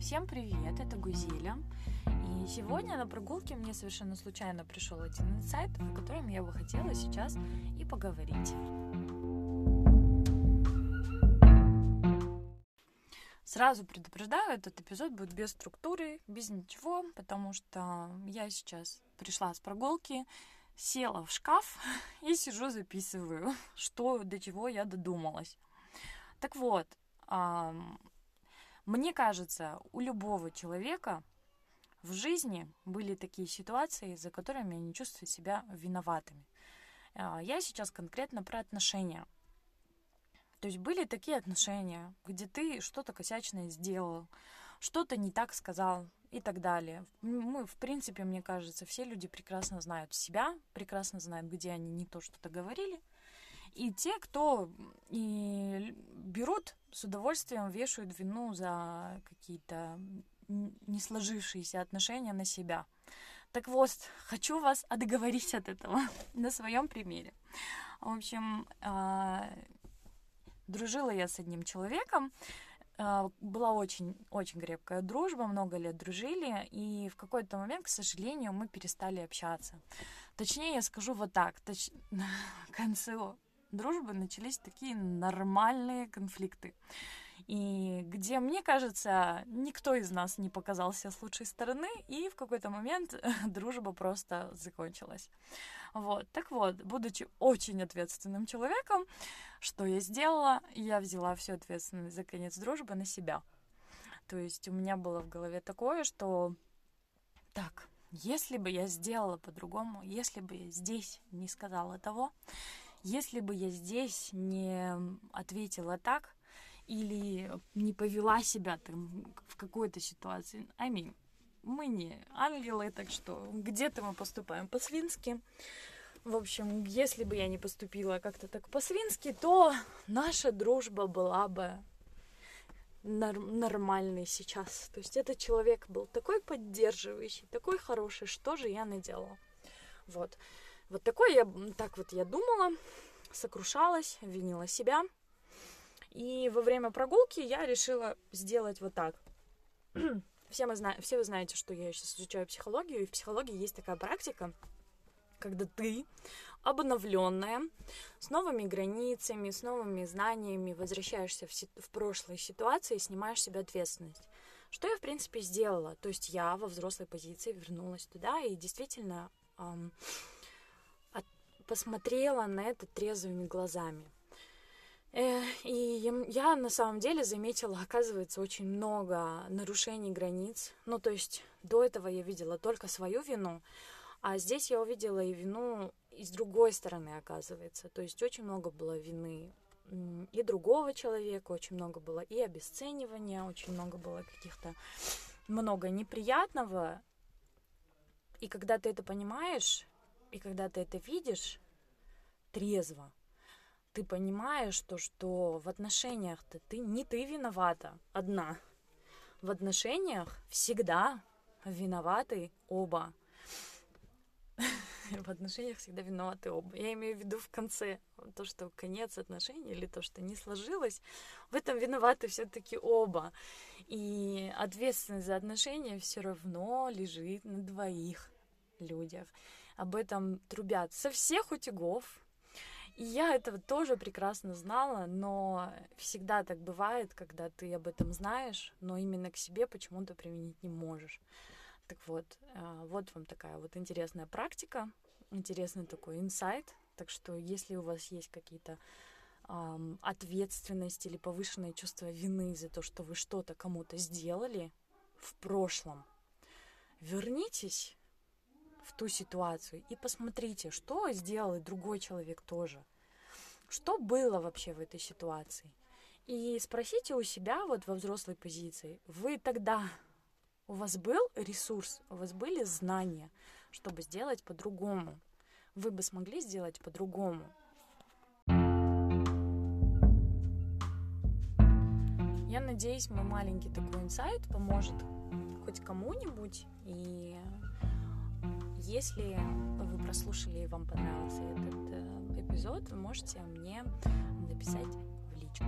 Всем привет, это Гузеля. И сегодня на прогулке мне совершенно случайно пришел один инсайт, о котором я бы хотела сейчас и поговорить. Сразу предупреждаю, этот эпизод будет без структуры, без ничего, потому что я сейчас пришла с прогулки, села в шкаф и сижу записываю, что до чего я додумалась. Так вот, мне кажется, у любого человека в жизни были такие ситуации, за которыми они чувствуют себя виноватыми. А, я сейчас конкретно про отношения. То есть были такие отношения, где ты что-то косячное сделал, что-то не так сказал и так далее. Мы, в принципе, мне кажется, все люди прекрасно знают себя, прекрасно знают, где они не то что-то говорили, и те, кто и берут с удовольствием, вешают вину за какие-то не сложившиеся отношения на себя. Так вот, хочу вас отговорить от этого на своем примере. В общем, а, дружила я с одним человеком, а, была очень, очень крепкая дружба, много лет дружили, и в какой-то момент, к сожалению, мы перестали общаться. Точнее, я скажу вот так, точ... к концу дружбы начались такие нормальные конфликты. И где, мне кажется, никто из нас не показался с лучшей стороны, и в какой-то момент дружба просто закончилась. Вот, так вот, будучи очень ответственным человеком, что я сделала? Я взяла всю ответственность за конец дружбы на себя. То есть у меня было в голове такое, что так, если бы я сделала по-другому, если бы я здесь не сказала того, если бы я здесь не ответила так или не повела себя там в какой-то ситуации, mean, мы не ангелы, так что где-то мы поступаем по-свински. В общем, если бы я не поступила как-то так по-свински, то наша дружба была бы норм- нормальной сейчас. То есть этот человек был такой поддерживающий, такой хороший, что же я наделала. Вот. Вот такое я, так вот я думала, сокрушалась, винила себя. И во время прогулки я решила сделать вот так. все, мы зна- все вы знаете, что я сейчас изучаю психологию, и в психологии есть такая практика, когда ты, обновленная, с новыми границами, с новыми знаниями, возвращаешься в, си- в прошлые ситуации и снимаешь себе ответственность. Что я, в принципе, сделала. То есть я во взрослой позиции вернулась туда и действительно эм, посмотрела на это трезвыми глазами. И я на самом деле заметила, оказывается, очень много нарушений границ. Ну, то есть до этого я видела только свою вину, а здесь я увидела и вину и с другой стороны, оказывается. То есть очень много было вины и другого человека, очень много было и обесценивания, очень много было каких-то много неприятного. И когда ты это понимаешь, и когда ты это видишь трезво, ты понимаешь то, что в отношениях-то ты не ты виновата одна. В отношениях всегда виноваты оба. В отношениях всегда виноваты оба. Я имею в виду в конце то, что конец отношений или то, что не сложилось, в этом виноваты все-таки оба. И ответственность за отношения все равно лежит на двоих людях об этом трубят со всех утюгов. И я этого тоже прекрасно знала, но всегда так бывает, когда ты об этом знаешь, но именно к себе почему-то применить не можешь. Так вот, э, вот вам такая вот интересная практика, интересный такой инсайт. Так что, если у вас есть какие-то ответственность или повышенное чувство вины за то, что вы что-то кому-то сделали в прошлом, вернитесь в ту ситуацию и посмотрите, что сделал и другой человек тоже. Что было вообще в этой ситуации? И спросите у себя вот во взрослой позиции, вы тогда, у вас был ресурс, у вас были знания, чтобы сделать по-другому? Вы бы смогли сделать по-другому? Я надеюсь, мой маленький такой инсайт поможет хоть кому-нибудь и если вы прослушали и вам понравился этот э, эпизод, вы можете мне написать в личку.